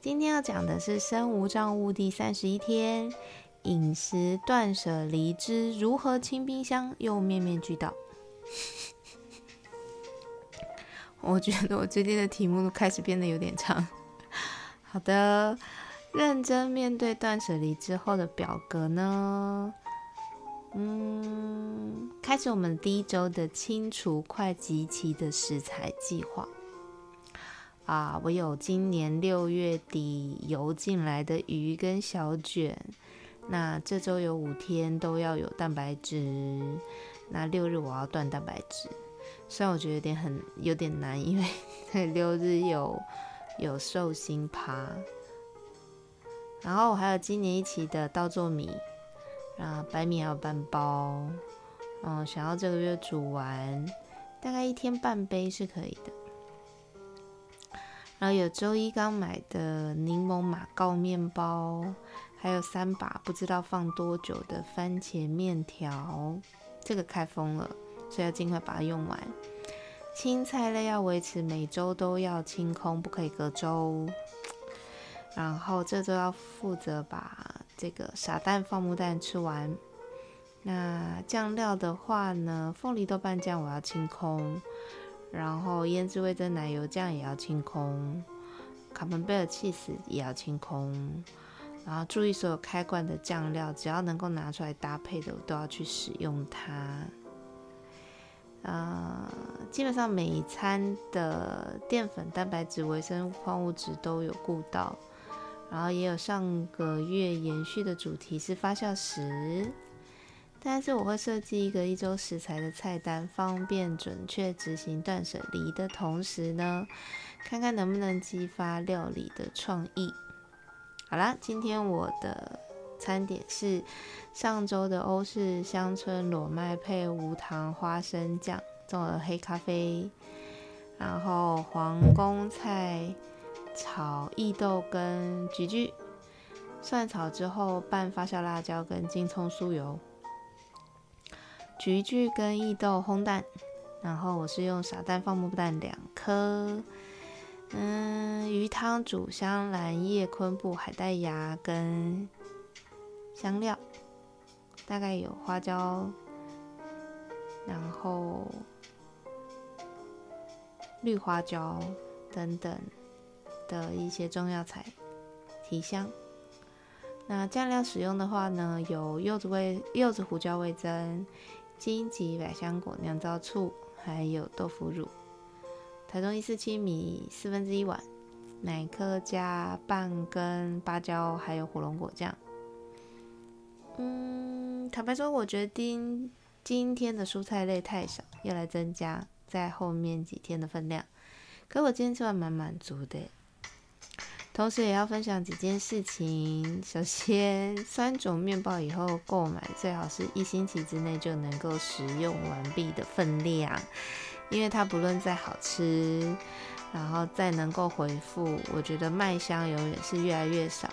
今天要讲的是身无障物第三十一天，饮食断舍离之如何清冰箱又面面俱到。我觉得我最近的题目都开始变得有点长。好的，认真面对断舍离之后的表格呢？嗯，开始我们第一周的清除快集齐的食材计划。啊，我有今年六月底游进来的鱼跟小卷，那这周有五天都要有蛋白质，那六日我要断蛋白质，虽然我觉得有点很有点难，因为 六日有有寿星趴，然后我还有今年一期的稻作米，啊白米还有半包，嗯，想要这个月煮完，大概一天半杯是可以的。然后有周一刚买的柠檬马告面包，还有三把不知道放多久的番茄面条，这个开封了，所以要尽快把它用完。青菜类要维持每周都要清空，不可以隔周。然后这周要负责把这个傻蛋放木蛋吃完。那酱料的话呢，凤梨豆瓣酱我要清空。然后腌制味增奶油酱也要清空，卡门贝尔 cheese 也要清空。然后注意所有开罐的酱料，只要能够拿出来搭配的，我都要去使用它。呃，基本上每一餐的淀粉、蛋白质、维生素、矿物质都有顾到。然后也有上个月延续的主题是发酵食。但是我会设计一个一周食材的菜单，方便准确执行断舍离的同时呢，看看能不能激发料理的创意。好啦，今天我的餐点是上周的欧式乡村裸麦配无糖花生酱做的黑咖啡，然后黄宫菜炒意豆跟菊苣，蒜炒之后拌发酵辣椒跟金葱酥油。菊苣跟异豆烘蛋，然后我是用傻蛋放木蛋两颗，嗯，鱼汤煮香兰叶昆布海带芽跟香料，大概有花椒，然后绿花椒等等的一些中药材提香。那酱料使用的话呢，有柚子味、柚子胡椒味增。金桔百香果酿造醋，还有豆腐乳。台中一四七米四分之一碗，奶克加半根芭蕉，还有火龙果酱。嗯，坦白说，我决定今天的蔬菜类太少，要来增加在后面几天的分量。可我今天吃完蛮满足的。同时也要分享几件事情。首先，三种面包以后购买最好是一星期之内就能够食用完毕的分量，因为它不论再好吃，然后再能够回复，我觉得麦香永远是越来越少。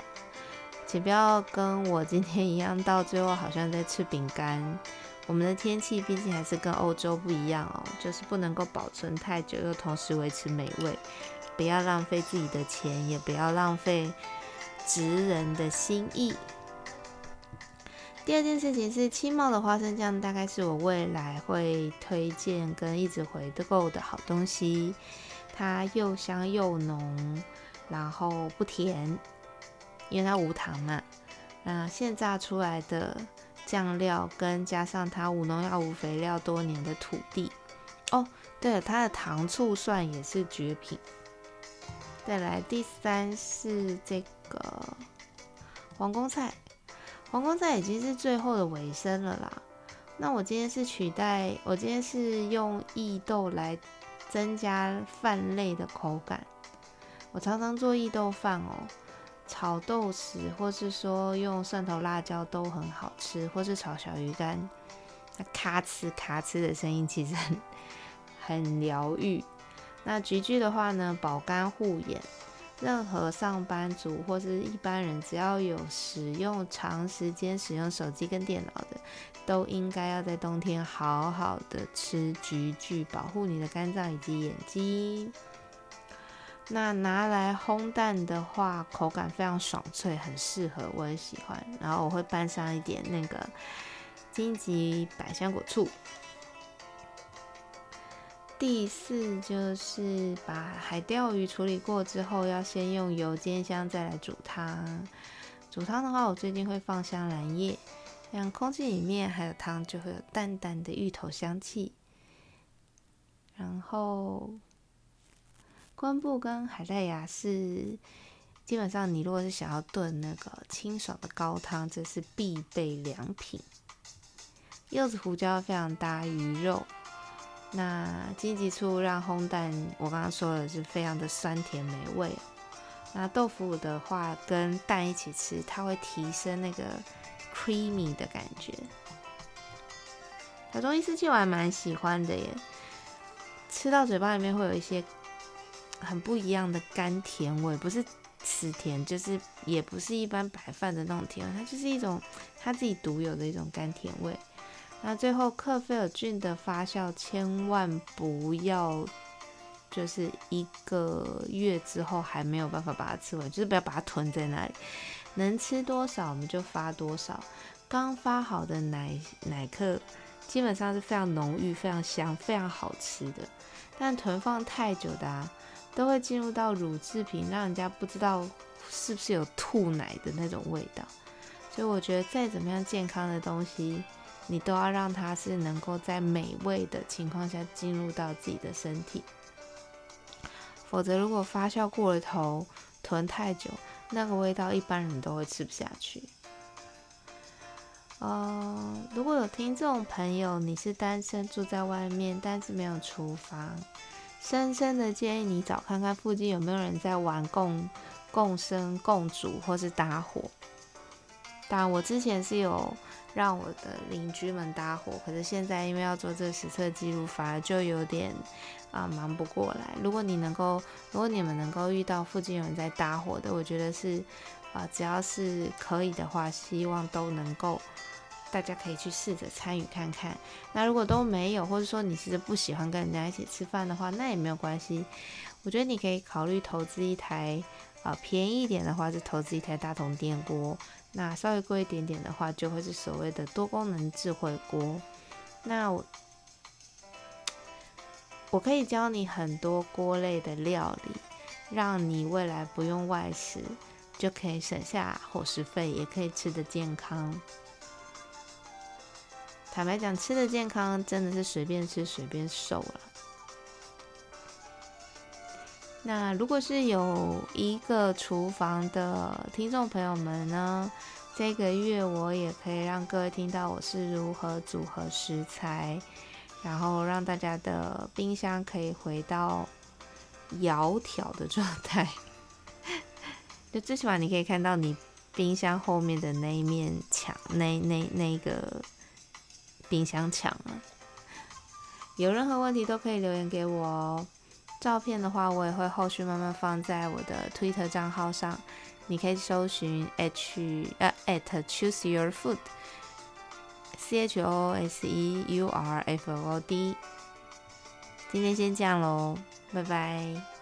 请不要跟我今天一样，到最后好像在吃饼干。我们的天气毕竟还是跟欧洲不一样哦，就是不能够保存太久，又同时维持美味。不要浪费自己的钱，也不要浪费职人的心意。第二件事情是青茂的花生酱，大概是我未来会推荐跟一直回购的好东西。它又香又浓，然后不甜，因为它无糖嘛。那现榨出来的酱料，跟加上它无农药无肥料多年的土地。哦，对了，它的糖醋蒜也是绝品。再来第三是这个皇宫菜，皇宫菜已经是最后的尾声了啦。那我今天是取代，我今天是用异豆来增加饭类的口感。我常常做异豆饭哦，炒豆豉，或是说用蒜头辣椒都很好吃，或是炒小鱼干，那咔哧咔哧的声音其实很 很疗愈。那菊苣的话呢，保肝护眼。任何上班族或是一般人，只要有使用长时间使用手机跟电脑的，都应该要在冬天好好的吃菊苣，保护你的肝脏以及眼睛。那拿来烘蛋的话，口感非常爽脆，很适合，我很喜欢。然后我会拌上一点那个荆棘百香果醋。第四就是把海钓鱼处理过之后，要先用油煎香，再来煮汤。煮汤的话，我最近会放香兰叶，这样空气里面还有汤就会有淡淡的芋头香气。然后昆布跟海带芽是基本上，你如果是想要炖那个清爽的高汤，这是必备良品。柚子胡椒非常搭鱼肉。那荆棘醋让烘蛋，我刚刚说的是非常的酸甜美味。那豆腐的话，跟蛋一起吃，它会提升那个 creamy 的感觉。小中医四气我还蛮喜欢的耶，吃到嘴巴里面会有一些很不一样的甘甜味，不是吃甜，就是也不是一般白饭的那种甜味，它就是一种它自己独有的一种甘甜味。那最后，克菲尔菌的发酵千万不要，就是一个月之后还没有办法把它吃完，就是不要把它囤在那里。能吃多少我们就发多少。刚发好的奶奶克基本上是非常浓郁、非常香、非常好吃的。但囤放太久的啊，都会进入到乳制品，让人家不知道是不是有吐奶的那种味道。所以我觉得再怎么样健康的东西。你都要让它是能够在美味的情况下进入到自己的身体，否则如果发酵过了头，囤太久，那个味道一般人都会吃不下去。呃，如果有听众朋友你是单身住在外面，但是没有厨房，深深的建议你找看看附近有没有人在玩共共生共煮或是搭伙。但我之前是有。让我的邻居们搭伙，可是现在因为要做这个实测记录，反而就有点啊忙不过来。如果你能够，如果你们能够遇到附近有人在搭伙的，我觉得是啊，只要是可以的话，希望都能够，大家可以去试着参与看看。那如果都没有，或者说你其实不喜欢跟人家一起吃饭的话，那也没有关系。我觉得你可以考虑投资一台啊，便宜一点的话是投资一台大同电锅。那稍微贵一点点的话，就会是所谓的多功能智慧锅。那我我可以教你很多锅类的料理，让你未来不用外食，就可以省下伙食费，也可以吃得健康。坦白讲，吃的健康真的是随便吃随便瘦了。那如果是有一个厨房的听众朋友们呢，这个月我也可以让各位听到我是如何组合食材，然后让大家的冰箱可以回到窈窕的状态。就最起码你可以看到你冰箱后面的那一面墙，那那那个冰箱墙啊。有任何问题都可以留言给我哦。照片的话，我也会后续慢慢放在我的 Twitter 账号上，你可以搜寻 h 呃 at choose your food，c h o s e u r f o o d。今天先这样喽，拜拜。